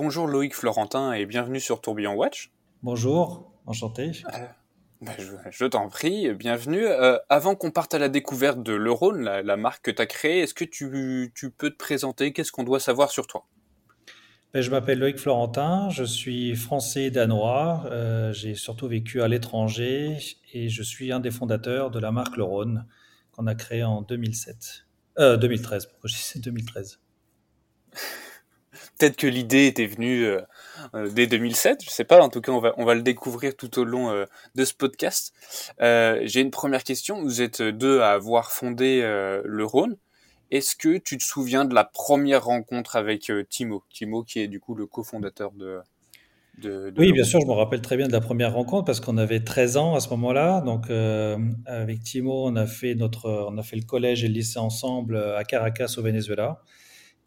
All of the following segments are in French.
bonjour Loïc Florentin et bienvenue sur Tourbillon Watch. Bonjour, enchanté. Bah, je, t'en prie, bienvenue. avant qu'on parte à la découverte de l'Eurone, la, marque que tu as créée, est-ce que tu, tu, peux te présenter? Qu'est-ce qu'on doit savoir sur toi? Ben, Je m'appelle Loïc Florentin, je suis français danois, j'ai surtout vécu à l'étranger et je suis un des fondateurs de la marque L'Eurone qu'on a créée en 2007. Euh, 2013, pourquoi je dis 2013 Peut-être que l'idée était venue euh, euh, dès 2007, je sais pas. En tout cas, on va on va le découvrir tout au long euh, de ce podcast. J'ai une première question. Vous êtes deux à avoir fondé le Rhône. Est-ce que tu te souviens de la première rencontre avec Timo? Timo, qui est du coup le cofondateur de, de, oui, bien sûr, je me rappelle très bien de la première rencontre parce qu'on avait 13 ans à ce moment-là. Donc, avec Timo, on a fait notre, on a fait le collège et le lycée ensemble à Caracas au Venezuela.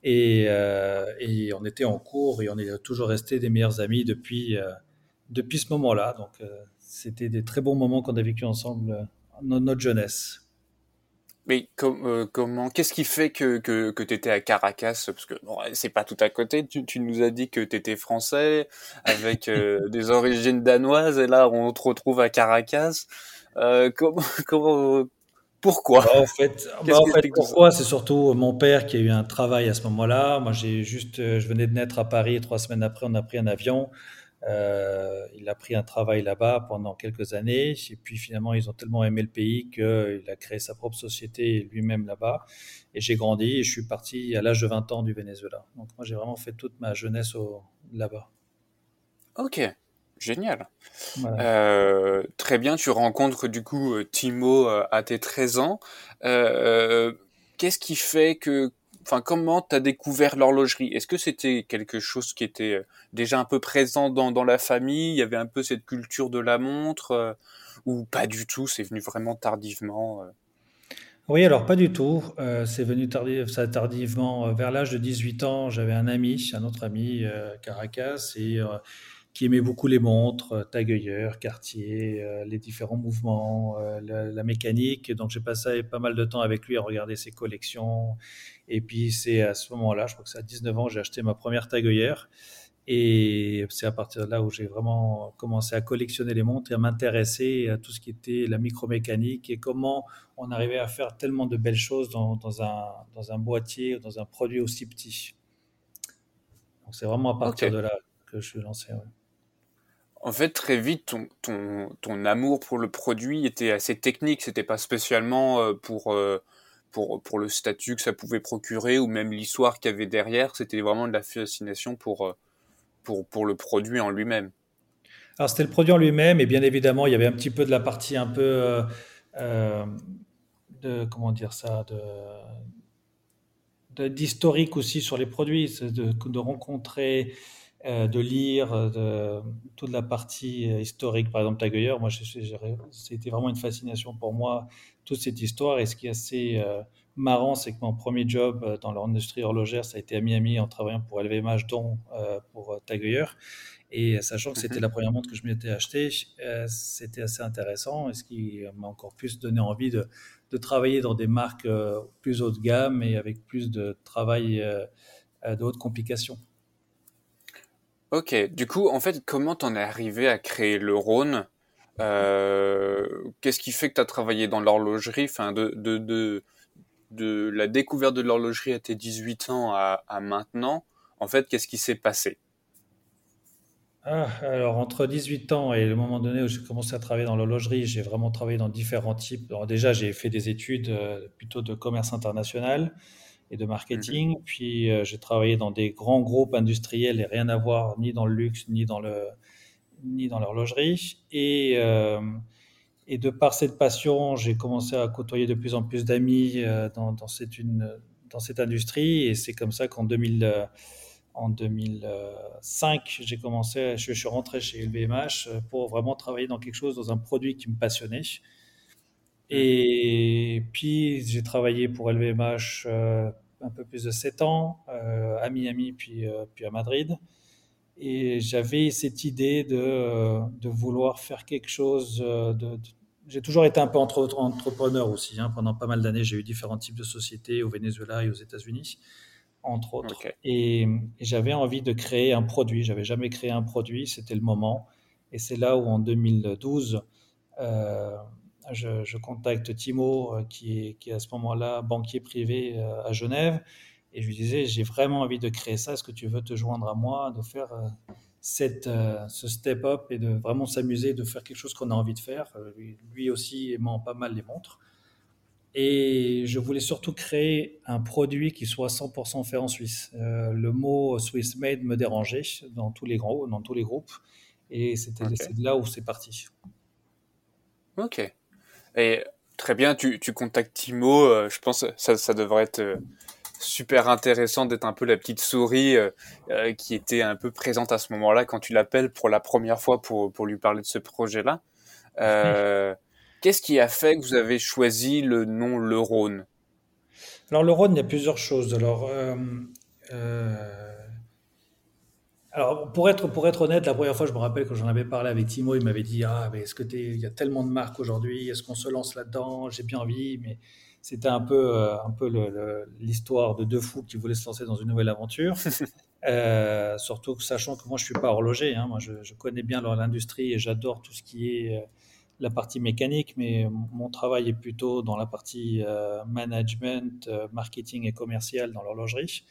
Euh, et, on était en cours et on est toujours resté des meilleurs amis depuis, euh, depuis ce moment-là. Donc, euh, c'était des très bons moments qu'on a vécu ensemble dans notre jeunesse. Mais comment, qu'est-ce qui fait que, que, que tu étais à Caracas? Parce que bon, c'est pas tout à côté. Tu, tu nous as dit que tu étais français avec des origines danoises et là on te retrouve à Caracas. comment, comment, pourquoi bah, En fait, bah, pourquoi? C'est surtout mon père qui a eu un travail à ce moment-là. Moi, j'ai juste, euh, je venais de naître à Paris. Trois semaines après, on a pris un avion. Euh, il a pris un travail là-bas pendant quelques années. Et puis finalement, ils ont tellement aimé le pays qu'il a créé sa propre société lui-même là-bas. Et j'ai grandi et je suis parti à l'âge de 20 ans du Venezuela. Donc moi, j'ai vraiment fait toute ma jeunesse là-bas. Ok. Génial. Euh, très bien, tu rencontres du coup euh, Timo euh, à tes 13 ans. Qu'est-ce qui fait que, enfin, comment tu as découvert l'horlogerie? Est-ce que c'était quelque chose qui était déjà un peu présent dans, dans, la famille? Il y avait un peu cette culture de la montre ou pas du tout? C'est venu vraiment tardivement oui, alors pas du tout. c'est venu ça tardivement. Vers l'âge de 18 ans, j'avais un ami, un autre ami, Caracas, et qui aimait beaucoup les montres, euh, Tagueur, Cartier, euh, les différents mouvements, euh, la, mécanique. Donc j'ai passé pas mal de temps avec lui à regarder ses collections. Et puis c'est à ce moment-là, je crois que c'est à 19 ans, j'ai acheté ma première Tagueur. Et c'est à partir de là où j'ai vraiment commencé à collectionner les montres et à m'intéresser à tout ce qui était la micromécanique et comment on arrivait à faire tellement de belles choses dans, dans un, dans un boîtier, dans un produit aussi petit. Donc c'est vraiment à partir de là que je suis lancé. En fait, très vite, ton, amour pour le produit était assez technique. C'était pas spécialement euh, pour, euh, pour, pour le statut que ça pouvait procurer ou même l'histoire qu'il y avait derrière. C'était vraiment de la fascination pour, euh, pour, pour le produit en lui-même. Alors, c'était le produit en lui-même et bien évidemment, il y avait un petit peu de la partie un peu. de, comment dire ça de, d'historique aussi sur les produits, de, de rencontrer euh, de lire euh, de, toute la partie euh, historique, par exemple Tagueilleur. Moi, c'était vraiment une fascination pour moi, toute cette histoire. Et ce qui est assez marrant, c'est que mon premier job dans l'industrie horlogère, ça a été à Miami en travaillant pour LVMH, dont pour Tagueilleur. Et sachant que c'était mhm. la première montre que je m'étais achetée, c'était assez intéressant. Et ce qui m'a encore plus donné envie de, de travailler dans des marques plus haut de gamme et avec plus de travail de haute complication. Ok, du coup, en fait, comment t'en es arrivé à créer le Rhône? Euh, Qu'est-ce qui fait que tu as travaillé dans l'horlogerie? Enfin, de, la découverte de l'horlogerie à tes 18 ans à, maintenant, en fait, qu'est-ce qui s'est passé? Ah, alors, entre 18 ans et le moment donné où j'ai commencé à travailler dans l'horlogerie, j'ai vraiment travaillé dans différents types. Déjà, j'ai fait des études euh, plutôt de commerce international et de marketing. Mhm. Puis euh, j'ai travaillé dans des grands groupes industriels et rien à voir ni dans le luxe ni dans le ni dans l'horlogerie. Et euh, et de par cette passion, j'ai commencé à côtoyer de plus en plus d'amis euh, dans, dans, cette une, dans cette industrie. Et c'est comme ça qu'en 2000 en 2005, j'ai commencé, je, suis rentré chez LVMH pour vraiment travailler dans quelque chose, dans un produit qui me passionnait. Et puis, j'ai travaillé pour LVMH un peu plus de 7 ans euh, à Miami puis, euh, puis à Madrid. Et j'avais cette idée de, euh, de, vouloir faire quelque chose de, j'ai toujours été un peu entrepreneur aussi. Hein. Pendant pas mal d'années, j'ai eu différents types de sociétés au Venezuela et aux États-Unis. entre autres. Et, j'avais envie de créer un produit. J'avais jamais créé un produit, c'était le moment. Et c'est là où en 2012, euh, je, contacte Timo, euh, qui est, qui est à ce moment-là banquier privé euh, à Genève. Et je lui disais, j'ai vraiment envie de créer ça. Est-ce que tu veux te joindre à moi, de faire cette, ce step-up et de vraiment s'amuser, de faire quelque chose qu'on a envie de faire? Lui aussi aimant pas mal les montres. Et je voulais surtout créer un produit qui soit 100% fait en Suisse. Euh, le mot Swiss made me dérangeait dans tous les grands, dans tous les groupes. Et c'était de là où c'est parti. Ok. Et très bien, tu, tu contactes Timo. Euh, je pense que ça, ça devrait être euh, super intéressant d'être un peu la petite souris qui était un peu présente à ce moment-là quand tu l'appelles pour la première fois pour, pour lui parler de ce projet-là. Qu'est-ce qui a fait que vous avez choisi le nom Le Rhône Alors, le Rhône, il y a plusieurs choses. Alors, euh, euh, alors pour, être, pour être honnête, la première fois, je me rappelle quand j'en avais parlé avec Timo, il m'avait dit Ah, mais est-ce que il y a tellement de marques aujourd'hui Est-ce qu'on se lance là-dedans? J'ai bien envie, mais c'était un peu, euh, un peu l'histoire de deux fous qui voulaient se lancer dans une nouvelle aventure. surtout sachant que moi, je ne suis pas horloger. Hein. moi, je, je, connais bien l'industrie et j'adore tout ce qui est la partie mécanique, mais mon travail est plutôt dans la partie euh, management, euh, marketing et commercial dans l'horlogerie.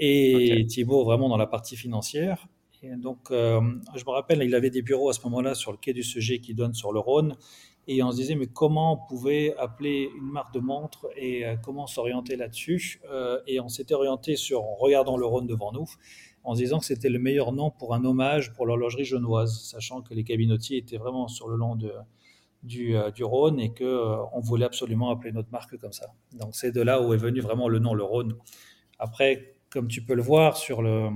Et Thibaut vraiment dans la partie financière. Et donc, euh, je me rappelle, il avait des bureaux à ce moment-là sur le quai du Seger qui donne sur le Rhône. Et on se disait, mais comment on pouvait appeler une marque de montre et comment s'orienter là-dessus? Et on s'était orienté sur, en regardant le Rhône devant nous, en se disant que c'était le meilleur nom pour un hommage pour l'horlogerie genevoise, sachant que les cabinotiers étaient vraiment sur le long de, du, euh, du Rhône et qu'on euh, on voulait absolument appeler notre marque comme ça. Donc c'est de là où est venu vraiment le nom le Rhône. Après, comme tu peux le voir sur le,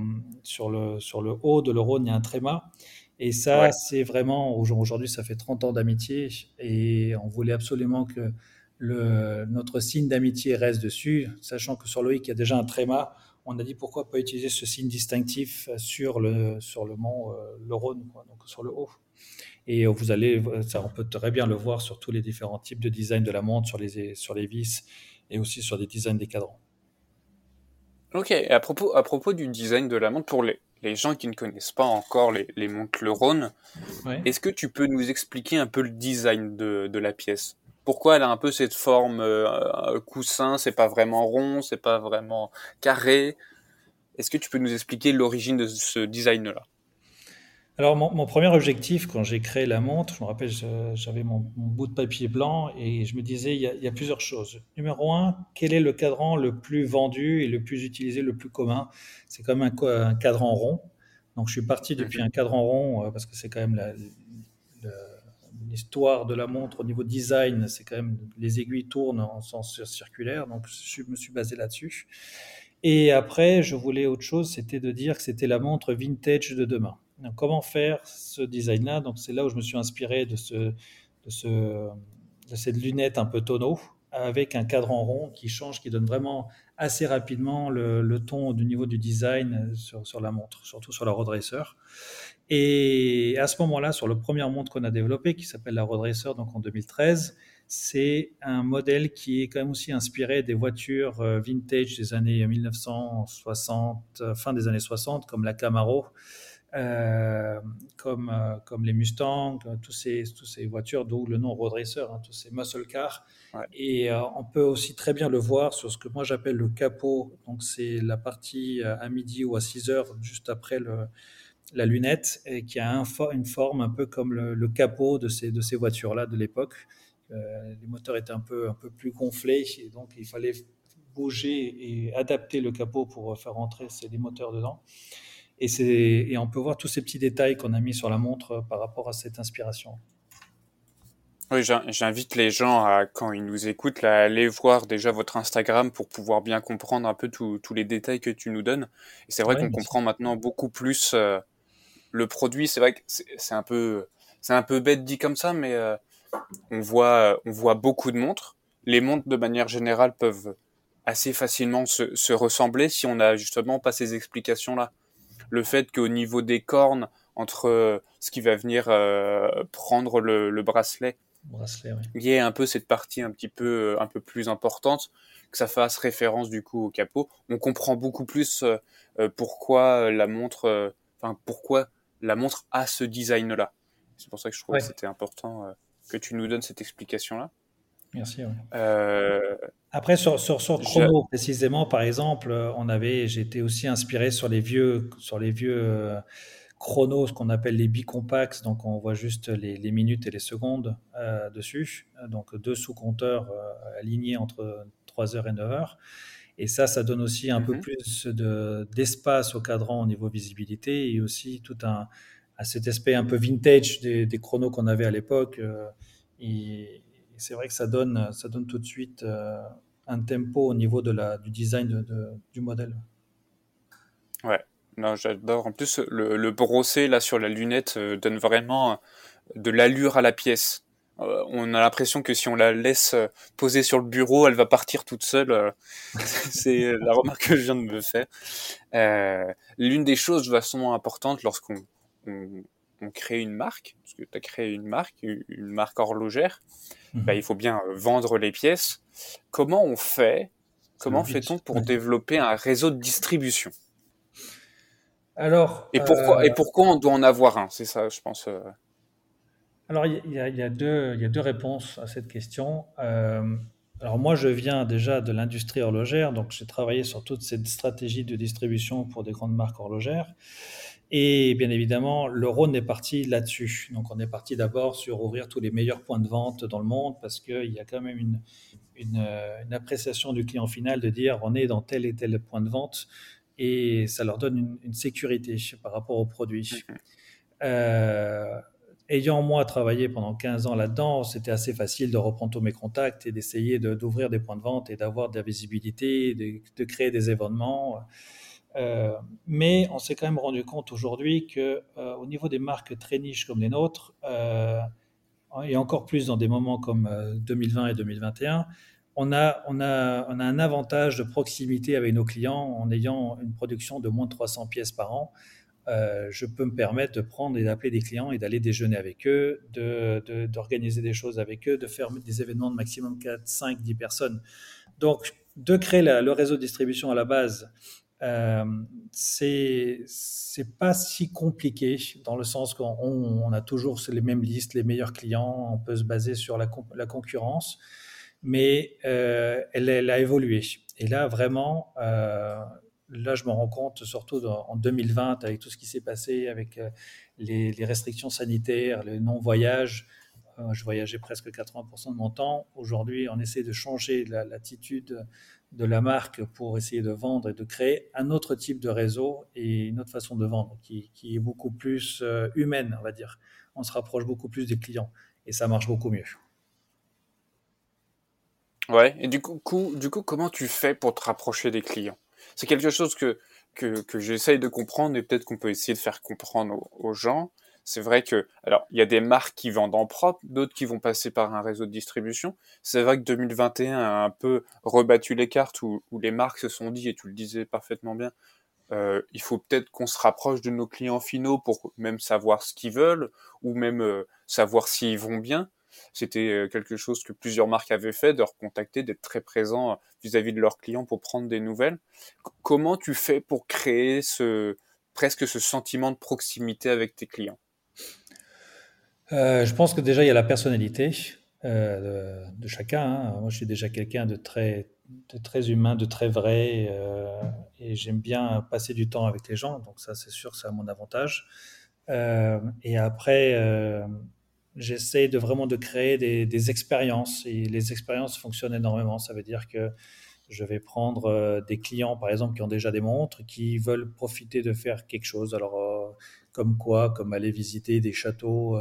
sur le, sur le haut de le Rhône, il y a un tréma. Et ça, c'est vraiment, aujourd'hui, ça fait 30 ans d'amitié et on voulait absolument que le, notre signe d'amitié reste dessus, sachant que sur le il y a déjà un tréma. On a dit pourquoi pas utiliser ce signe distinctif sur le, sur le mont, euh, le Rhône, donc sur le haut. Et vous allez, ça, on peut très bien le voir sur tous les différents types de design de la montre, sur les, sur les vis et aussi sur des designs des cadrans. Ok, et à propos, à propos du design de la montre, pour les, les gens qui ne connaissent pas encore les, les montres Le Rhône, est-ce que tu peux nous expliquer un peu le design de, de la pièce? Pourquoi elle a un peu cette forme euh, coussin, c'est pas vraiment rond, c'est pas vraiment carré? Est-ce que tu peux nous expliquer l'origine de ce design-là? Alors, mon, premier objectif, quand j'ai créé la montre, je me rappelle, j'avais mon, bout de papier blanc et je me disais, il y, a, plusieurs choses. Numéro un, quel est le cadran le plus vendu et le plus utilisé, le plus commun? C'est quand même un, cadran rond. Donc, je suis parti depuis un cadran rond euh, parce que c'est quand même l'histoire de la montre au niveau design. C'est quand même les aiguilles tournent en sens circulaire. Donc, je me suis basé là-dessus. Et après, je voulais autre chose, c'était de dire que c'était la montre vintage de demain comment faire ce design-là? Donc, c'est là où je me suis inspiré de, ce, de, ce, de cette lunette un peu tonneau avec un cadran rond qui change, qui donne vraiment assez rapidement le, ton du niveau du design sur, sur, la montre, surtout sur la Road Racer. Et à ce moment-là, sur le premier montre qu'on a développé, qui s'appelle la Road Racer, donc en 2013, c'est un modèle qui est quand même aussi inspiré des voitures euh, vintage des années 1960, fin des années 60, comme la Camaro, euh, comme, euh, comme les Mustangs, tous ces, tous ces voitures, d'où le nom Road Racer, hein, tous ces muscle cars. Et euh, on peut aussi très bien le voir sur ce que moi j'appelle le capot. Donc c'est la partie à midi ou à 6 heures, juste après le, la lunette, et qui a un, une forme un peu comme le, capot de ces, de ces voitures-là de l'époque. les moteurs étaient un peu, un peu plus gonflés, et donc il fallait bouger et adapter le capot pour faire rentrer ces, les moteurs dedans. Et, et on peut voir tous ces petits détails qu'on a mis sur la montre euh, par rapport à cette inspiration. Oui, j'invite les gens à, quand ils nous écoutent, à aller voir déjà votre Instagram pour pouvoir bien comprendre un peu tous les détails que tu nous donnes. Et c'est vrai qu'on comprend maintenant beaucoup plus euh, le produit. C'est vrai que c'est un peu, c'est un peu bête dit comme ça, mais euh, on voit, on voit beaucoup de montres. Les montres, de manière générale, peuvent assez facilement se, se ressembler si on n'a justement pas ces explications-là le fait qu'au niveau des cornes, entre euh, ce qui va venir euh, prendre le, bracelet bracelet, il y ait un peu cette partie un petit peu, un peu plus importante, que ça fasse référence du coup au capot. On comprend beaucoup plus pourquoi la montre, enfin pourquoi la montre a ce design-là. C'est pour ça que je trouve que c'était important que tu nous donnes cette explication-là. Merci. Euh, Après, sur, sur, sur chrono, précisément, par exemple, on avait, été aussi inspiré sur les vieux, sur les vieux euh, chronos, ce qu'on appelle les bicompax. Donc, on voit juste les, les minutes et les secondes euh, dessus. Donc, deux sous-compteurs alignés entre 3 heures et 9 heures. Et ça, ça donne aussi un peu mhm. plus de, d'espace au cadran au niveau visibilité et aussi tout un, à cet aspect un peu vintage des, des chronos qu'on avait à l'époque. et, c'est vrai que ça donne, ça donne tout de suite euh, un tempo au niveau de la, du design de, du modèle. Ouais, non, j'adore. En plus, le, le, brossé là sur la lunette euh, donne vraiment de l'allure à la pièce. Euh, on a l'impression que si on la laisse poser sur le bureau, elle va partir toute seule. c'est la remarque que je viens de me faire. L'une des choses vachement importantes lorsqu'on on crée une marque, parce que tu as créé une marque, une marque horlogère, bah, mhm. il faut bien euh, vendre les pièces. Comment on fait Comment fait-on pour développer un réseau de distribution? Alors, et pourquoi, et euh, pourquoi on doit en avoir un? C'est ça, je pense. Euh. Alors, il y, a, deux, il y a deux réponses à cette question. alors, moi, je viens déjà de l'industrie horlogère, donc j'ai travaillé sur toute cette stratégie de distribution pour des grandes marques horlogères. Et bien évidemment, le Rhône est parti là-dessus. Donc, on est parti d'abord sur ouvrir tous les meilleurs points de vente dans le monde parce qu'il y a quand même une, une, appréciation du client final de dire on est dans tel et tel point de vente et ça leur donne une, sécurité par rapport aux produits. Mm-hmm. Euh, ayant moi travaillé pendant 15 ans là-dedans, c'était assez facile de reprendre tous mes contacts et d'essayer d'ouvrir des points de vente et d'avoir de la visibilité, de, de créer des événements. Euh, mais on s'est quand même rendu compte aujourd'hui que euh, au niveau des marques très niches comme les nôtres, euh, et encore plus dans des moments comme 2020 et 2021, on a, on, a, on a un avantage de proximité avec nos clients en ayant une production de moins de 300 pièces par an. je peux me permettre de prendre et d'appeler des clients et d'aller déjeuner avec eux, d'organiser de, des choses avec eux, de faire des événements de maximum 4, 5, 10 personnes. Donc, de créer le réseau de distribution à la base euh, c'est pas si compliqué dans le sens qu'on on a toujours les mêmes listes, les meilleurs clients, on peut se baser sur la, la concurrence, mais euh, elle, elle, a évolué. Et là, vraiment, euh, là, je me rends compte, surtout en 2020, avec tout ce qui s'est passé, avec les, restrictions sanitaires, le non-voyage, je voyageais presque 80% de mon temps. Aujourd'hui, on essaie de changer l'attitude de la marque pour essayer de vendre et de créer un autre type de réseau et une autre façon de vendre qui, est beaucoup plus euh, humaine, on va dire. On se rapproche beaucoup plus des clients et ça marche beaucoup mieux. Ouais, et du coup, du coup comment tu fais pour te rapprocher des clients? C'est quelque chose que, que, que j'essaye de comprendre et peut-être qu'on peut essayer de faire comprendre aux gens c'est vrai que, alors, il y a des marques qui vendent en propre, d'autres qui vont passer par un réseau de distribution. C'est vrai que 2021 a un peu rebattu les cartes où, les marques se sont dit, et tu le disais parfaitement bien, euh, il faut peut-être qu'on se rapproche de nos clients finaux pour même savoir ce qu'ils veulent ou même euh, savoir s'ils vont bien. C'était euh, quelque chose que plusieurs marques avaient fait, de recontacter, d'être très présent vis-à-vis -vis de leurs clients pour prendre des nouvelles. comment tu fais pour créer ce presque ce sentiment de proximité avec tes clients? Euh, je pense que déjà, il y a la personnalité euh, de, chacun. Hein. Moi, je suis déjà quelqu'un de très, humain, de très vrai, euh, et j'aime bien passer du temps avec les gens, donc ça, c'est sûr, c'est à mon avantage. et après, j'essaie de vraiment de créer des, des, expériences, et les expériences fonctionnent énormément. Ça veut dire que je vais prendre des clients, par exemple, qui ont déjà des montres, qui veulent profiter de faire quelque chose. Alors, comme quoi, comme aller visiter des châteaux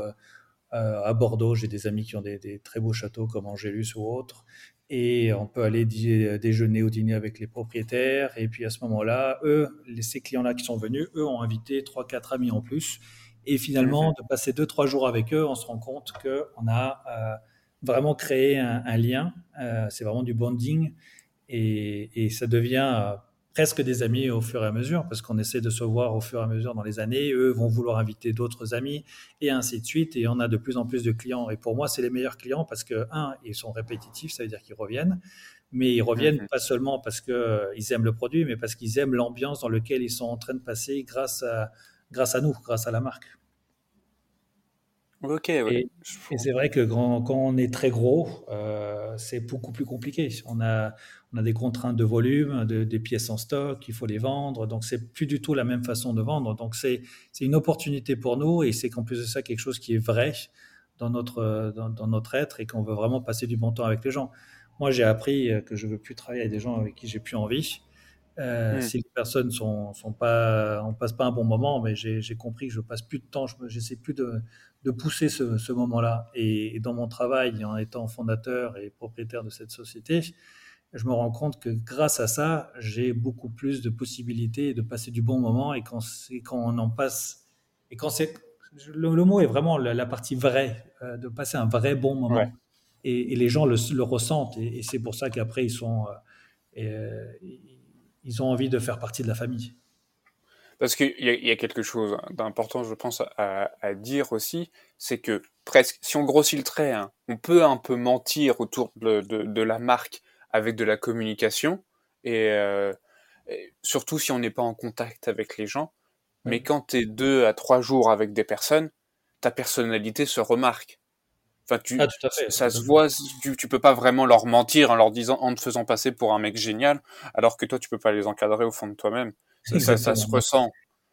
euh, à Bordeaux, j'ai des amis qui ont des, très beaux châteaux comme Angélus ou autres. Et on peut aller déjeuner ou dîner avec les propriétaires. Et puis à ce moment-là, eux, ces clients-là qui sont venus, eux ont invité trois, quatre amis en plus. Et finalement, mhm. de passer deux, trois jours avec eux, on se rend compte qu'on a euh, vraiment créé un, lien. Euh, c'est vraiment du bonding. Et, ça devient presque des amis au fur et à mesure, parce qu'on essaie de se voir au fur et à mesure dans les années. Eux vont vouloir inviter d'autres amis, et ainsi de suite. Et on a de plus en plus de clients. Et pour moi, c'est les meilleurs clients parce que, un, ils sont répétitifs, ça veut dire qu'ils reviennent. Mais ils reviennent mhm. pas seulement parce qu'ils euh, aiment le produit, mais parce qu'ils aiment l'ambiance dans laquelle ils sont en train de passer grâce à, grâce à nous, grâce à la marque. Ok, Et, c'est vrai que quand, on est très gros, euh, c'est beaucoup plus compliqué. On a, on a des contraintes de volume, de, des pièces en stock, il faut les vendre. Donc, c'est plus du tout la même façon de vendre. Donc, c'est une opportunité pour nous et c'est qu'en plus de ça, quelque chose qui est vrai dans notre, dans, notre être et qu'on veut vraiment passer du bon temps avec les gens. Moi, j'ai appris que je veux plus travailler avec des gens avec qui j'ai plus envie. Euh, hmm. Si les personnes sont, sont pas, on passe pas un bon moment, mais j'ai compris que je passe plus de temps, j'essaie plus de, de, pousser ce, ce moment-là. Et, dans mon travail, en étant fondateur et propriétaire de cette société, je me rends compte que grâce à ça, j'ai beaucoup plus de possibilités de passer du bon moment. Et quand, quand on en passe, et quand c'est le, mot est vraiment la, partie vraie, euh, de passer un vrai bon moment. Et, les gens le, le ressentent. Et, c'est pour ça qu'après, ils sont. Euh, ils ont envie de faire partie de la famille. Parce qu'il y, a quelque chose d'important, je pense, à, dire aussi, c'est que presque, si on grossit le trait, hein, on peut un peu mentir autour de, la marque avec de la communication, euh, et, surtout si on n'est pas en contact avec les gens. Mais quand tu es deux à trois jours avec des personnes, ta personnalité se remarque. Enfin, tu, ah, ça se voit, tu, tu peux pas vraiment leur mentir en leur disant, en te faisant passer pour un mec génial, alors que toi, tu peux pas les encadrer au fond de toi-même. Ça, ça, se ressent.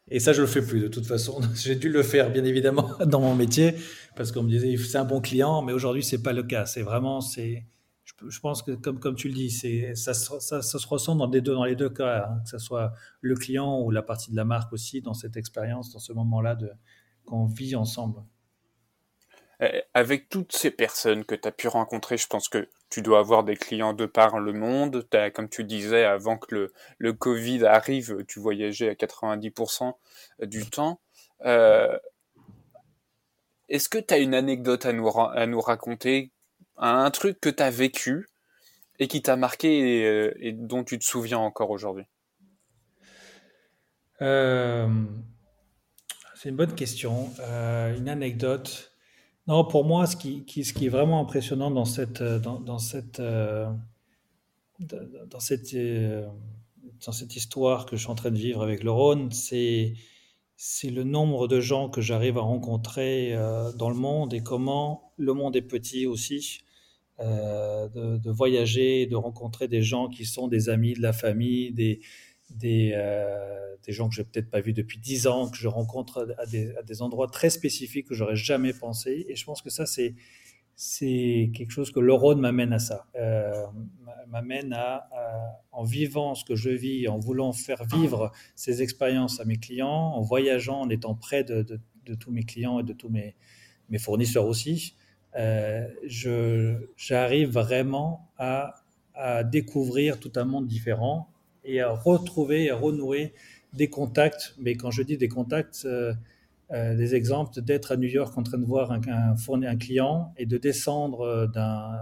Et ça, je le fais plus de toute façon. J'ai dû le faire, bien évidemment, dans mon métier, parce qu'on me disait, c'est un bon client, mais aujourd'hui, c'est pas le cas. C'est vraiment, c'est, je, pense que, comme, comme tu le dis, c'est, ça, ça, ça, se ressent dans les deux, dans les deux cas, hein, que ce soit le client ou la partie de la marque aussi, dans cette expérience, dans ce moment-là de, qu'on vit ensemble. Euh, avec toutes ces personnes que tu as pu rencontrer, je pense que tu dois avoir des clients de par le monde. As, comme tu disais, avant que le, le, Covid arrive, tu voyageais à 90% du temps. Euh, Est-ce que tu as une anecdote à nous, à nous raconter, un truc que tu as vécu et qui t'a marqué et, euh, dont tu te souviens encore aujourd'hui? Euh, C'est une bonne question. une anecdote. Non, pour moi, ce qui, est vraiment impressionnant dans cette, euh, euh, euh, histoire que je suis en train de vivre avec le Rhône, c'est, le nombre de gens que j'arrive à rencontrer dans le monde et comment le monde est petit aussi. de, de, voyager, de rencontrer des gens qui sont des amis de la famille, des, des, euh, des gens que je n'ai peut-être pas vus depuis dix ans, que je rencontre à des, endroits très spécifiques que j'aurais jamais pensé. Et je pense que ça, c'est c'est quelque chose que l'Europe m'amène à ça, euh, m'amène à, en vivant ce que je vis, en voulant faire vivre ces expériences à mes clients, en voyageant, en étant près de tous mes clients et de tous mes, mes fournisseurs aussi, euh, j'arrive vraiment à, à découvrir tout un monde différent et à retrouver, à renouer des contacts. Mais quand je dis des contacts, euh, euh, des exemples d'être à New York en train de voir un, un, un client et de descendre euh, d'un,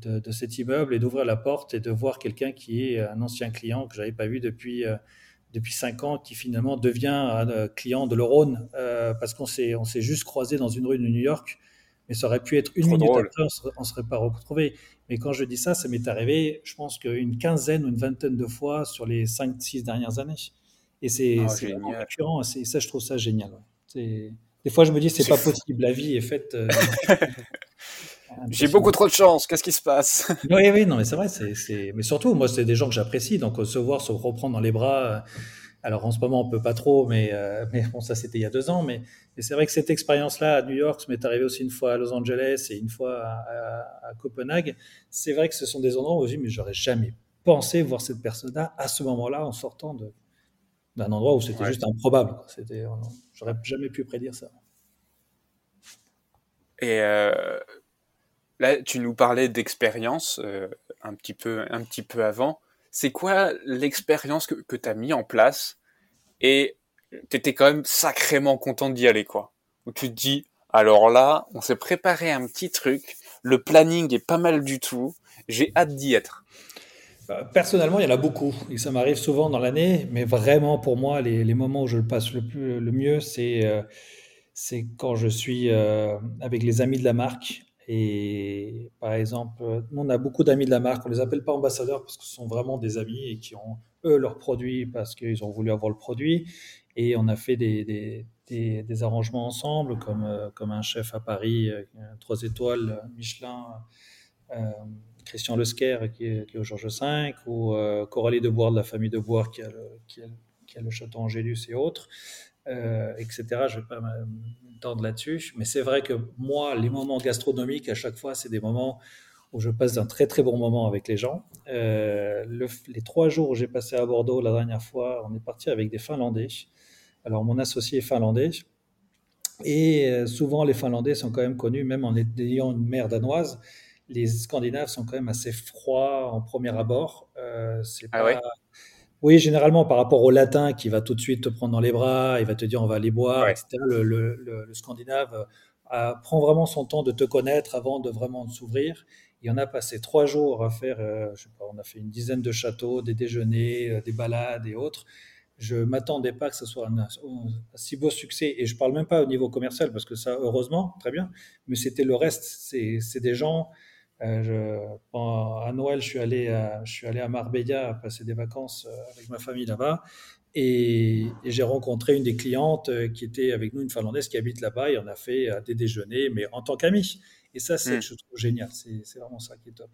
de, de, cet immeuble et d'ouvrir la porte et de voir quelqu'un qui est un ancien client que j'avais pas vu depuis depuis cinq ans, qui finalement devient un client de l'Eurone parce qu'on s'est on s'est juste croisé dans une rue de New York mais ça aurait pu être une minute après, on ne serait, pas retrouvés. Mais quand je dis ça, ça m'est arrivé, je pense qu'une quinzaine ou une vingtaine de fois sur les 5-6 dernières années. Et c'est ah, récurrent, et ça, je trouve ça génial. Des fois, je me dis, c'est pas possible, la vie est faite. Euh, J'ai beaucoup trop de chance, qu'est-ce qui se passe? Oui, oui, non, mais c'est vrai. c'est Mais surtout, moi, c'est des gens que j'apprécie, donc se voir, se reprendre dans les bras. Alors en ce moment, on peut pas trop, mais, euh, mais bon, ça c'était il y a deux ans. Mais, c'est vrai que cette expérience-là à New York, ça m'est arrivé aussi une fois à Los Angeles et une fois à, Copenhague. C'est vrai que ce sont des endroits où je dis, mais j'aurais jamais pensé voir cette personne-là à ce moment-là en sortant d'un endroit où c'était juste improbable. C'était, j'aurais jamais pu prédire ça. Et euh, là, tu nous parlais d'expérience euh, un petit peu, un petit peu avant c'est quoi l'expérience que, que tu as mis en place? Et tu étais quand même sacrément content d'y aller, quoi. Où tu te dis, alors là, on s'est préparé un petit truc, le planning est pas mal du tout, j'ai hâte d'y être. Bah, Personnellement, il y en a beaucoup et ça m'arrive souvent dans l'année, mais vraiment pour moi, les, moments où je le passe le, plus, le mieux, c'est euh, quand je suis euh, avec les amis de la marque. Et par exemple, nous, on a beaucoup d'amis de la marque, on les appelle pas ambassadeurs parce que ce sont vraiment des amis et qui ont eux leurs produits parce qu'ils ont voulu avoir le produit. Et on a fait des, des, des, arrangements ensemble, comme, euh, comme un chef à Paris, trois étoiles, Michelin. Christian Lesquer qui est, qui est, au Georges V, ou euh, Coralie de de la famille de qui a le, qui a, le château Angélus et autres, euh, etc. Je ne vais pas m'étendre là-dessus, mais c'est vrai que moi, les moments gastronomiques, à chaque fois, c'est des moments où je passe un très très bon moment avec les gens. Euh, le, les trois jours où j'ai passé à Bordeaux la dernière fois, on est parti avec des Finlandais. Alors mon associé est finlandais, et souvent les Finlandais sont quand même connus, même en ayant une mère danoise, les Scandinaves sont quand même assez froids en premier abord. Euh, c'est ah pas... Oui, généralement par rapport au latin qui va tout de suite te prendre dans les bras, il va te dire on va aller boire, etc. Le, le, le, Scandinave euh, prend vraiment son temps de te connaître avant de vraiment s'ouvrir. Il y en a passé trois jours à faire, euh, je sais pas, on a fait une dizaine de châteaux, des déjeuners, euh, des balades et autres. Je m'attendais pas que ce soit un, un, si beau succès. Et je parle même pas au niveau commercial parce que ça, heureusement, très bien. Mais c'était le reste. C'est des gens euh, je, à Noël, je suis, allé à, je suis allé à Marbella passer des vacances euh, avec ma famille là-bas. Et, j'ai rencontré une des clientes euh, qui était avec nous, une Finlandaise qui habite là-bas, et on a fait des déjeuners, mais en tant qu'amis. Et ça, c'est, mm. je trouve génial. C'est, vraiment ça qui est top.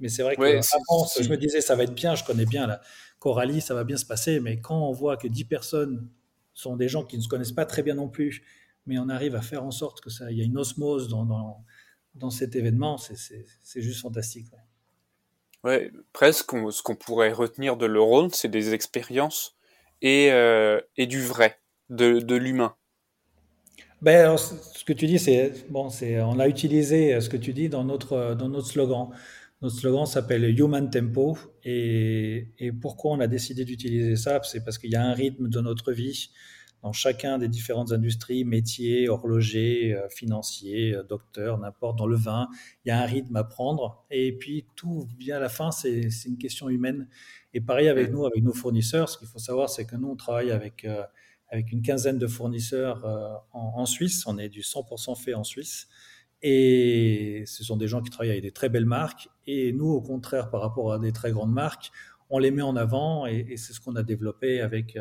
Mais c'est vrai que je me disais, ça va être bien, je connais bien la Coralie, ça va bien se passer. Mais quand on voit que 10 personnes sont des gens qui ne se connaissent pas très bien non plus, mais on arrive à faire en sorte que ça, il y a une osmose dans, dans dans cet événement, c'est juste fantastique. Ouais. presque ce qu'on pourrait retenir de l'Euro, c'est des expériences et, euh, et du vrai, de, de l'humain. Ben, alors, ce que tu dis, c'est bon, c'est on a utilisé ce que tu dis dans notre dans notre slogan. Notre slogan s'appelle Human Tempo et, et pourquoi on a décidé d'utiliser ça, c'est parce qu'il y a un rythme de notre vie dans chacun des différentes industries, métiers, horloger, euh, financier, euh, docteur, n'importe, dans le vin, il y a un rythme à prendre. Et puis tout bien à la fin, c'est une question humaine. Et pareil avec nous, avec nos fournisseurs, ce qu'il faut savoir, c'est que nous, on travaille avec, euh, avec une quinzaine de fournisseurs en, Suisse. On est du 100% fait en Suisse. Et ce sont des gens qui travaillent avec des très belles marques. Et nous, au contraire, par rapport à des très grandes marques, on les met en avant et c'est ce qu'on a développé avec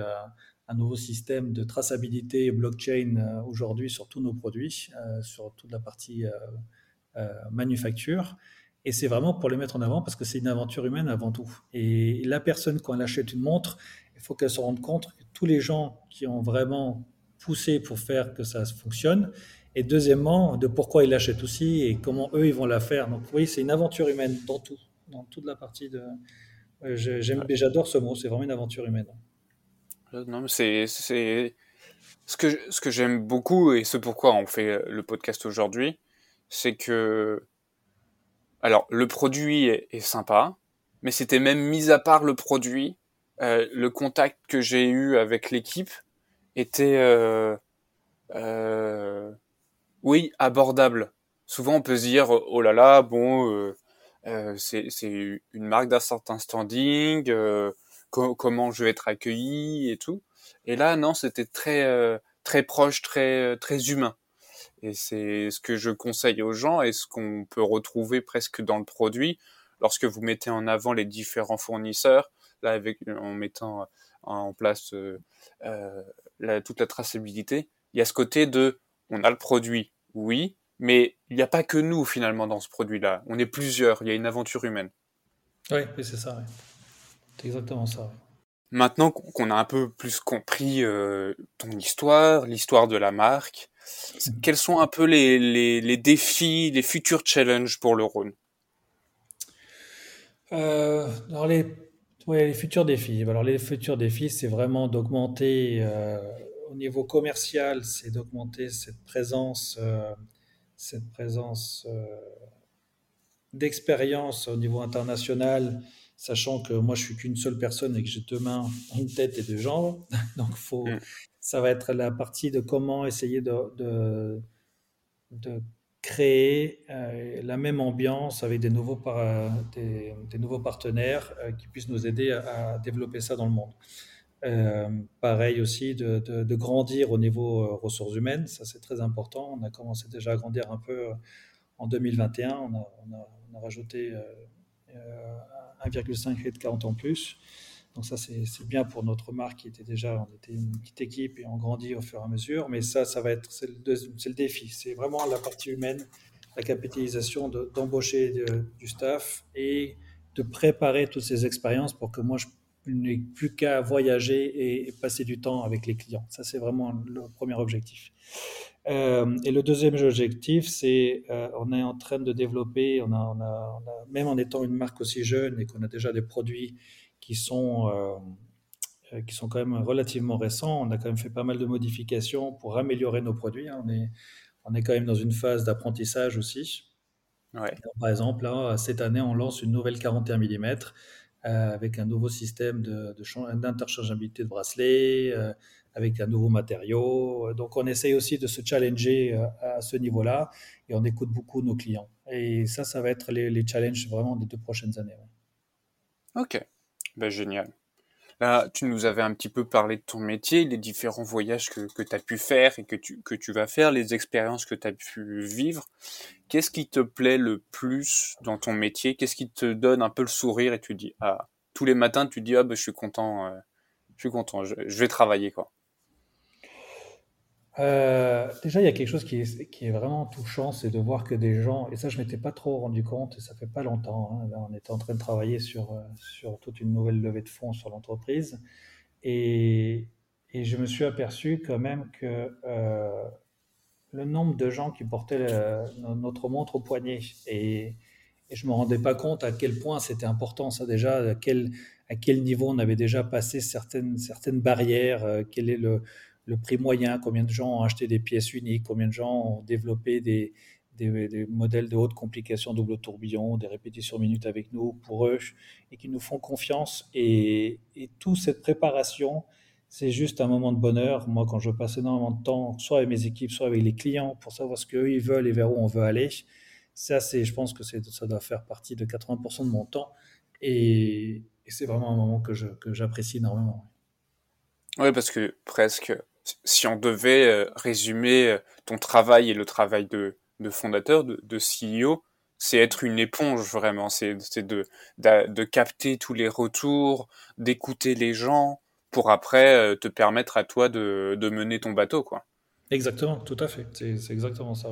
un nouveau système de traçabilité blockchain euh, aujourd'hui sur tous nos produits, euh, sur toute la partie euh, manufacture. Et c'est vraiment pour les mettre en avant parce que c'est une aventure humaine avant tout. Et la personne, quand elle achète une montre, il faut qu'elle se rende compte que tous les gens qui ont vraiment poussé pour faire que ça fonctionne, et deuxièmement, de pourquoi ils l'achètent aussi et comment eux, ils vont la faire. Donc oui, c'est une aventure humaine dans tout, dans toute la partie de... J'aime, j'adore ce mot, c'est vraiment une aventure humaine. Non, c'est c'est ce que ce que j'aime beaucoup et ce pourquoi on fait le podcast aujourd'hui, c'est que alors le produit est, sympa, mais c'était même mis à part le produit, euh, le contact que j'ai eu avec l'équipe était euh, euh, oui abordable. Souvent on peut se dire oh là là bon euh, euh, c'est c'est une marque d'un certain standing comment je vais être accueilli et tout. Et là, non, c'était très euh, très proche, très euh, très humain. Et c'est ce que je conseille aux gens et ce qu'on peut retrouver presque dans le produit lorsque vous mettez en avant les différents fournisseurs, là avec en mettant en place euh, toute la traçabilité. Il y a ce côté de, on a le produit, oui, mais il n'y a pas que nous finalement dans ce produit-là. On est plusieurs. Il y a une aventure humaine. Oui, c'est ça. C'est exactement ça. Maintenant qu'on a un peu plus compris euh, ton histoire, l'histoire de la marque, quels sont un peu les, les, les défis, les futurs challenges pour le Rhône? Euh, alors les, ouais, les futurs défis. Alors les futurs défis, c'est vraiment d'augmenter euh, au niveau commercial, c'est d'augmenter cette présence, euh, cette présence d'expérience au niveau international sachant que moi je suis qu'une seule personne et que j'ai deux mains, une tête et deux jambes. Donc faut, mm. ça va être la partie de comment essayer de, de, de créer la même ambiance avec des nouveaux, des, nouveaux partenaires qui puissent nous aider à, développer ça dans le monde. pareil aussi de, de, grandir au niveau ressources humaines, ça c'est très important. On a commencé déjà à grandir un peu en 2021, on a, on a, on a rajouté 1,5 de 40 ans plus. Donc ça, c'est bien pour notre marque qui était déjà, on était une petite équipe et on grandit au fur et à mesure. Mais ça, ça va être, c'est le, défi. C'est vraiment la partie humaine, la capitalisation d'embaucher du staff et de préparer toutes ces expériences pour que moi, je n'ai plus qu'à voyager et, passer du temps avec les clients. Ça, c'est vraiment le premier objectif. Euh, et le deuxième objectif, c'est euh, on est en train de développer, on a, on a, on a, même en étant une marque aussi jeune et qu'on a déjà des produits qui sont, euh, qui sont quand même relativement récents. On a quand même fait pas mal de modifications pour améliorer nos produits. Hein. On, est, on est quand même dans une phase d'apprentissage aussi. par exemple, là, cette année, on lance une nouvelle 41 mm euh, avec un nouveau système d'interchangeabilité de, bracelets, euh, avec un nouveau matériau. Donc, on essaye aussi de se challenger à ce niveau-là et on écoute beaucoup nos clients. Et ça, ça va être les, les challenges vraiment des deux prochaines années. Ok. Ben, génial. Là, tu nous avais un petit peu parlé de ton métier, les différents voyages que, que tu as pu faire et que tu, que tu vas faire, les expériences que tu as pu vivre. Qu'est-ce qui te plaît le plus dans ton métier? Qu'est-ce qui te donne un peu le sourire et tu dis, ah, tous les matins, tu dis, ah, ben, je suis content, euh, je suis content, je, je vais travailler, quoi. Euh, déjà, il y a quelque chose qui est, vraiment touchant, c'est de voir que des gens, et ça je m'étais pas trop rendu compte, et ça fait pas longtemps, hein, on était en train de travailler sur, euh, sur toute une nouvelle levée de fonds sur l'entreprise, et, je me suis aperçu quand même que euh, le nombre de gens qui portaient notre montre au poignet, et, et je me rendais pas compte à quel point c'était important ça déjà, à quel, niveau on avait déjà passé certaines barrières, quel est le le prix moyen, combien de gens ont acheté des pièces uniques, combien de gens ont développé des, modèles de haute complication double tourbillon, des répétitions minutes avec nous pour eux et qui nous font confiance. Et, et toute cette préparation, c'est juste un moment de bonheur. Moi, quand je passe énormément de temps, soit avec mes équipes, soit avec les clients, pour savoir ce qu'eux ils veulent et vers où on veut aller, ça, c'est, je pense que ça doit faire partie de 80% de mon temps. Et, c'est vraiment un moment que j'apprécie énormément. Oui, parce que presque si on devait euh, résumer euh, ton travail et le travail de, de fondateur, de, de CEO, c'est être une éponge vraiment, c'est de, de, de, capter tous les retours, d'écouter les gens pour après euh, te permettre à toi de, de mener ton bateau. quoi. Exactement, tout à fait, c'est exactement ça.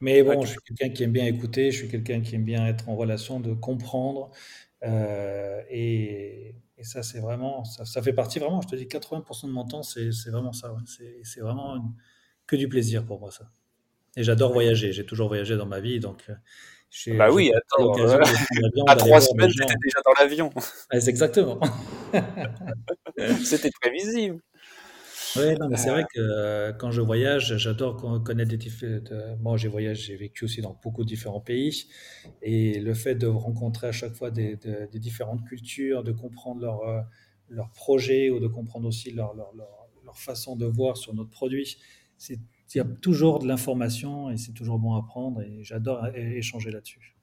Mais bon, je suis quelqu'un qui aime bien écouter, je suis quelqu'un qui aime bien être en relation, de comprendre. Euh, et, et ça, c'est vraiment, ça, ça, fait partie vraiment, je te dis, 80% de mon temps, c'est vraiment ça. Ouais. C'est vraiment que du plaisir pour moi, ça. Et j'adore voyager. J'ai toujours voyagé dans ma vie, donc. Euh, bah oui, attends, euh, à trois semaines, j'étais déjà dans l'avion. exactement. C'était prévisible. Oui, mais c'est vrai que euh, quand je voyage, j'adore connaître des différents. Moi, j'ai voyagé, j'ai vécu aussi dans beaucoup de différents pays. Et le fait de rencontrer à chaque fois des, des différentes cultures, de comprendre leurs leur euh, projets ou de comprendre aussi leur, leur, leur, façon de voir sur notre produit, il y a toujours de l'information et c'est toujours bon à prendre. Et j'adore échanger là-dessus.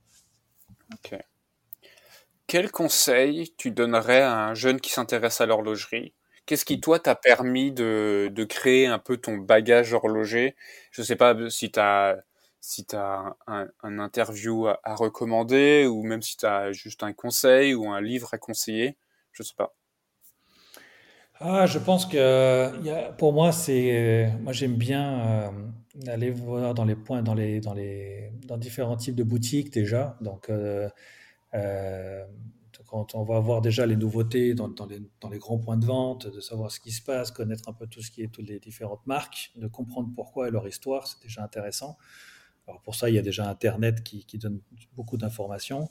Ok. Quel conseil tu donnerais à un jeune qui s'intéresse à l'horlogerie Qu'est-ce qui, toi, t'a permis de, de, créer un peu ton bagage horloger? Je ne sais pas si tu as, si as un, un interview à, recommander ou même si tu as juste un conseil ou un livre à conseiller. Je ne sais pas. Ah, je pense que pour moi, c'est moi j'aime bien euh, aller voir dans les points, dans les dans les dans différents types de boutiques déjà. Donc euh, euh, quand on va voir déjà les nouveautés dans, dans, les, dans, les, grands points de vente, de savoir ce qui se passe, connaître un peu tout ce qui est toutes les différentes marques, de comprendre pourquoi et leur histoire, c'est déjà intéressant. Alors pour ça, il y a déjà Internet qui, qui donne beaucoup d'informations.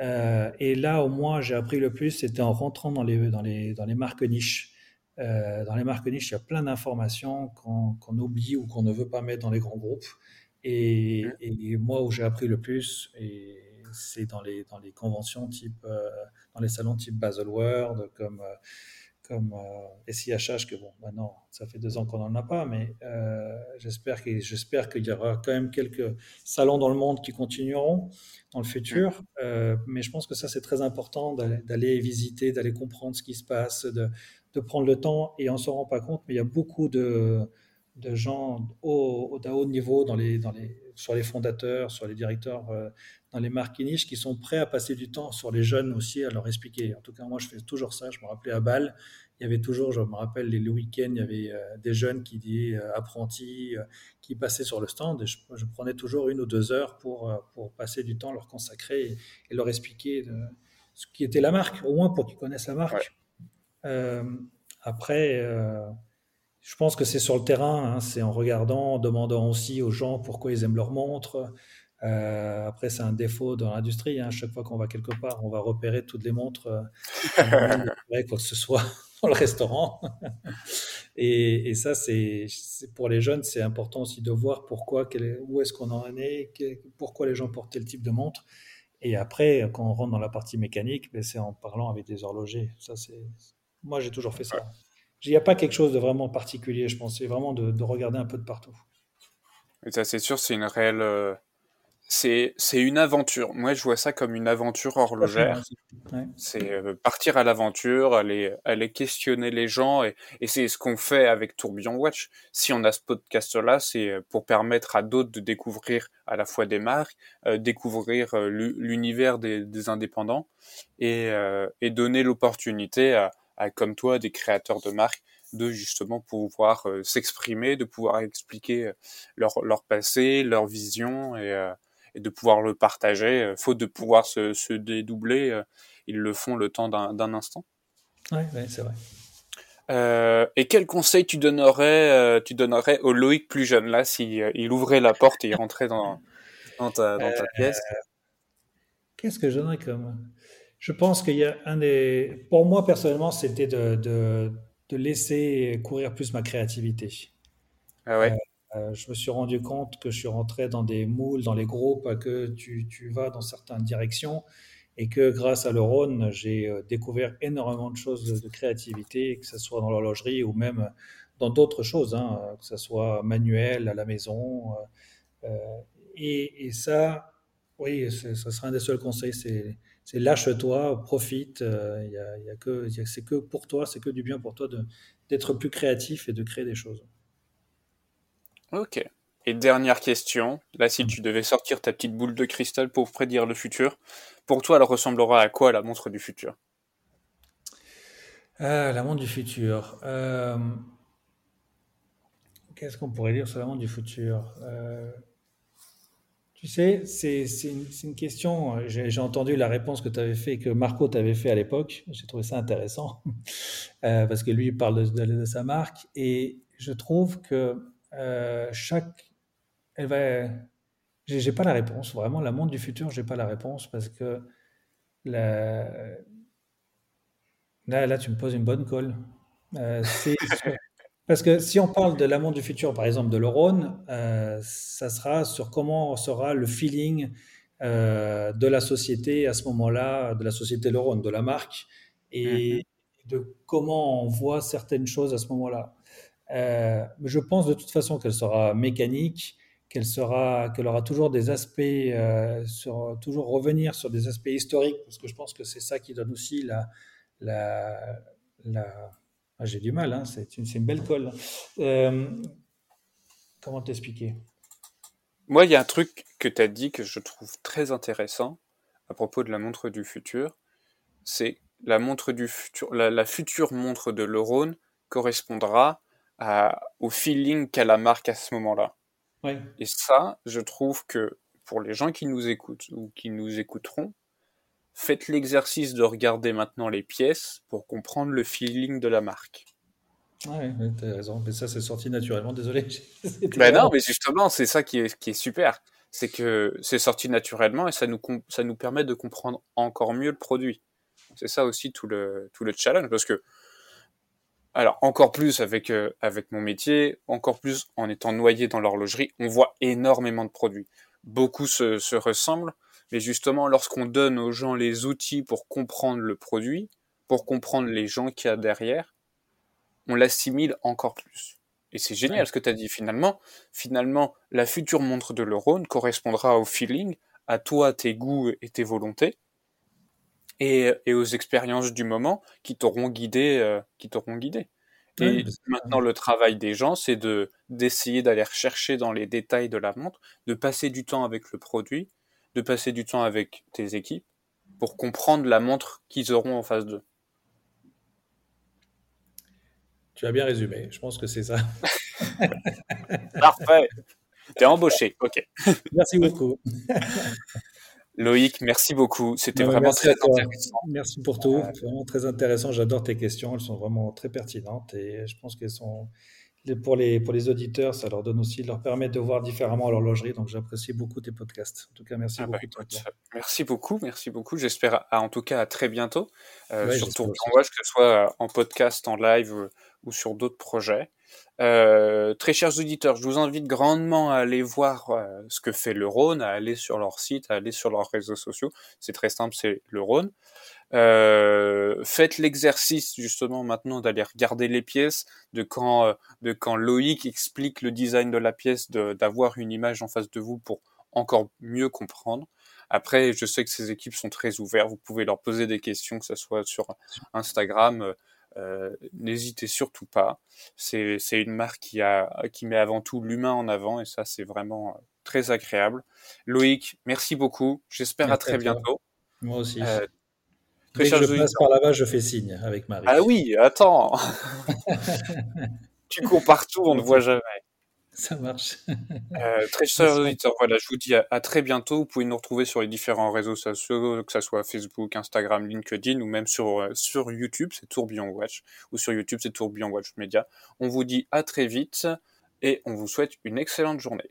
Euh, et là, au moins, j'ai appris le plus, c'était en rentrant dans les, dans les, dans les marques niches. Euh, dans les marques niches, il y a plein d'informations qu'on oublie ou qu'on ne veut pas mettre dans les grands groupes. Et, et moi, où j'ai appris le plus, et c'est dans les, dans les conventions type, euh, dans les salons type Baselworld, comme, euh, comme SIHH, que bon, maintenant, ça fait deux ans qu'on n'en a pas, mais j'espère qu'il y aura quand même quelques salons dans le monde qui continueront dans le futur. mais je pense que ça, c'est très important d'aller visiter, d'aller comprendre ce qui se passe, de, de prendre le temps, et on ne s'en rend pas compte, mais il y a beaucoup de, de gens au, au, haut niveau dans les, dans les, sur les fondateurs, sur les directeurs euh, dans les marques niches qui sont prêts à passer du temps sur les jeunes aussi, à leur expliquer. En tout cas, moi, je fais toujours ça. Je me rappelais à Bâle, il y avait toujours, je me rappelle, les, le week-end, il y avait euh, des jeunes qui disaient euh, apprentis, qui passaient sur le stand. Et je, prenais toujours une ou deux heures pour, pour passer du temps, leur consacrer et, leur expliquer ce qui était la marque, au moins pour qu'ils connaissent la marque. après, je pense que c'est sur le terrain, hein, c'est en regardant, en demandant aussi aux gens pourquoi ils aiment leur montre. Euh, après, c'est un défaut dans l'industrie. Hein. Chaque fois qu'on va quelque part, on va repérer toutes les montres, euh, quoi que ce soit dans le restaurant. et, ça, c'est pour les jeunes, c'est important aussi de voir pourquoi, où est-ce qu'on en est, pourquoi les gens portent tel type de montre. Et après, quand on rentre dans la partie mécanique, ben, c'est en parlant avec des horlogers. Ça, c'est moi, j'ai toujours fait ça. Il n'y a pas quelque chose de vraiment particulier, je pense. C'est vraiment de, regarder un peu de partout. Et ça, c'est sûr, c'est une réelle. Euh, c'est, c'est une aventure. Moi, je vois ça comme une aventure horlogère. C'est euh, partir à l'aventure, aller, aller questionner les gens. Et, et c'est ce qu'on fait avec Tourbillon Watch. Si on a ce podcast-là, c'est euh, pour permettre à d'autres de découvrir à la fois des marques, découvrir l'univers des, des, indépendants et, et donner l'opportunité à comme toi, des créateurs de marques, de justement pouvoir euh, s'exprimer, de pouvoir expliquer euh, leur, leur passé, leur vision et, euh, et, de pouvoir le partager. Faute de pouvoir se, se dédoubler, ils le font le temps d'un instant. Oui, ouais, c'est vrai. Et quel conseil tu donnerais, tu donnerais au Loïc plus jeune là, si il ouvrait la porte et il rentrait dans, dans ta, dans ta pièce? Qu'est-ce que je donnerais comme je pense qu'il y a un des. Pour moi, personnellement, c'était de, de, de, laisser courir plus ma créativité. Ah ouais. Euh, euh, je me suis rendu compte que je suis rentré dans des moules, dans les groupes, que tu, tu vas dans certaines directions et que grâce à l'Eurone, j'ai euh, découvert énormément de choses de, créativité, que ce soit dans l'horlogerie ou même dans d'autres choses, hein, que ce soit manuel à la maison. et, et, ça, oui, ce sera un des seuls conseils, c'est c'est lâche-toi, profite. Euh, y a, y a que, c'est que pour toi, c'est que du bien pour toi d'être plus créatif et de créer des choses. Ok. Et dernière question, là si tu devais sortir ta petite boule de cristal pour prédire le futur, pour toi elle ressemblera à quoi la montre du futur? Euh, La montre du futur. Euh, qu'est-ce qu'on pourrait dire sur la montre du futur? Tu sais, c'est une, question. Euh, j'ai entendu la réponse que tu avais fait, que Marco t'avait fait à l'époque. J'ai trouvé ça intéressant euh, parce que lui il parle de, sa marque et je trouve que euh, chaque, elle va. J'ai pas la réponse. Vraiment, la montre du futur, j'ai pas la réponse parce que la, là, là, tu me poses une bonne colle. c'est Parce que si on parle de l'amour du futur, par exemple de l'Eurone, euh, ça sera sur comment sera le feeling euh, de la société à ce moment-là, de la société l'Eurone, de la marque, et mhm. de comment on voit certaines choses à ce moment-là. Euh, je pense de toute façon qu'elle sera mécanique, qu'elle sera, qu'elle aura toujours des aspects, sur, toujours revenir sur des aspects historiques, parce que je pense que c'est ça qui donne aussi la, la, la ah, j'ai du mal, hein, c'est une, belle colle. Euh, comment t'expliquer? Moi, il y a un truc que tu as dit que je trouve très intéressant à propos de la montre du futur. C'est la montre du futur, la, future montre de l'Eurone correspondra au feeling qu'a la marque à ce moment-là. Et ça, je trouve que pour les gens qui nous écoutent ou qui nous écouteront, faites l'exercice de regarder maintenant les pièces pour comprendre le feeling de la marque. Ouais, tu as raison, mais ça c'est sorti naturellement, désolé. ben non, mais justement, c'est ça qui est, qui est super. C'est que c'est sorti naturellement et ça nous, ça nous permet de comprendre encore mieux le produit. C'est ça aussi tout le, tout le challenge parce que, alors encore plus avec, euh, avec mon métier, encore plus en étant noyé dans l'horlogerie, on voit énormément de produits. Beaucoup se, se ressemblent, mais justement, lorsqu'on donne aux gens les outils pour comprendre le produit, pour comprendre les gens qu'il y a derrière, on l'assimile encore plus. Et c'est génial ce que tu as dit finalement. Finalement, la future montre de l'Eurone correspondra au feeling, à toi, tes goûts et tes volontés, et, aux expériences du moment qui t'auront guidé, euh, qui t'auront guidé. Et maintenant, le travail des gens, c'est de d'essayer d'aller chercher dans les détails de la montre, de passer du temps avec le produit, de passer du temps avec tes équipes, pour comprendre la montre qu'ils auront en face d'eux. Tu as bien résumé, je pense que c'est ça. Parfait. T'es embauché, ok. Merci beaucoup. Loïc, merci beaucoup. C'était vraiment très intéressant. Merci pour tout. Vraiment très intéressant. J'adore tes questions. Elles sont vraiment très pertinentes et je pense qu'elles sont pour les, pour les auditeurs, ça leur donne aussi, leur permet de voir différemment l'horlogerie. Donc, j'apprécie beaucoup tes podcasts. En tout cas, merci ah bah beaucoup. merci beaucoup, merci beaucoup. J'espère, en tout cas, à très bientôt euh, sur Tourbillon Watch, que ce soit en podcast, en live euh, ou sur d'autres projets. Euh, très chers auditeurs, je vous invite grandement à aller voir euh, ce que fait le Rhône, à aller sur leur site, à aller sur leurs réseaux sociaux. C'est très simple, c'est le Rhône. Euh, faites l'exercice justement maintenant d'aller regarder les pièces, de quand, de quand Loïc explique le design de la pièce, d'avoir une image en face de vous pour encore mieux comprendre. Après, je sais que ces équipes sont très ouvertes, vous pouvez leur poser des questions, que ce soit sur Instagram, euh, n'hésitez surtout pas. C'est une marque qui, a, qui met avant tout l'humain en avant et ça, c'est vraiment euh, très agréable. Loïc, merci beaucoup. J'espère à très bientôt. Moi aussi. Euh, Dès que je passe par là-bas, je fais signe avec Marie. Ah oui, attends. tu cours partout, on ne voit jamais. Ça marche. euh, très chers auditeurs, voilà, je vous dis à, très bientôt. Vous pouvez nous retrouver sur les différents réseaux sociaux, que ce soit Facebook, Instagram, LinkedIn ou même sur, euh, sur YouTube, c'est Tourbillon Watch, ou sur YouTube, c'est Tourbillon Watch Media. On vous dit à très vite et on vous souhaite une excellente journée.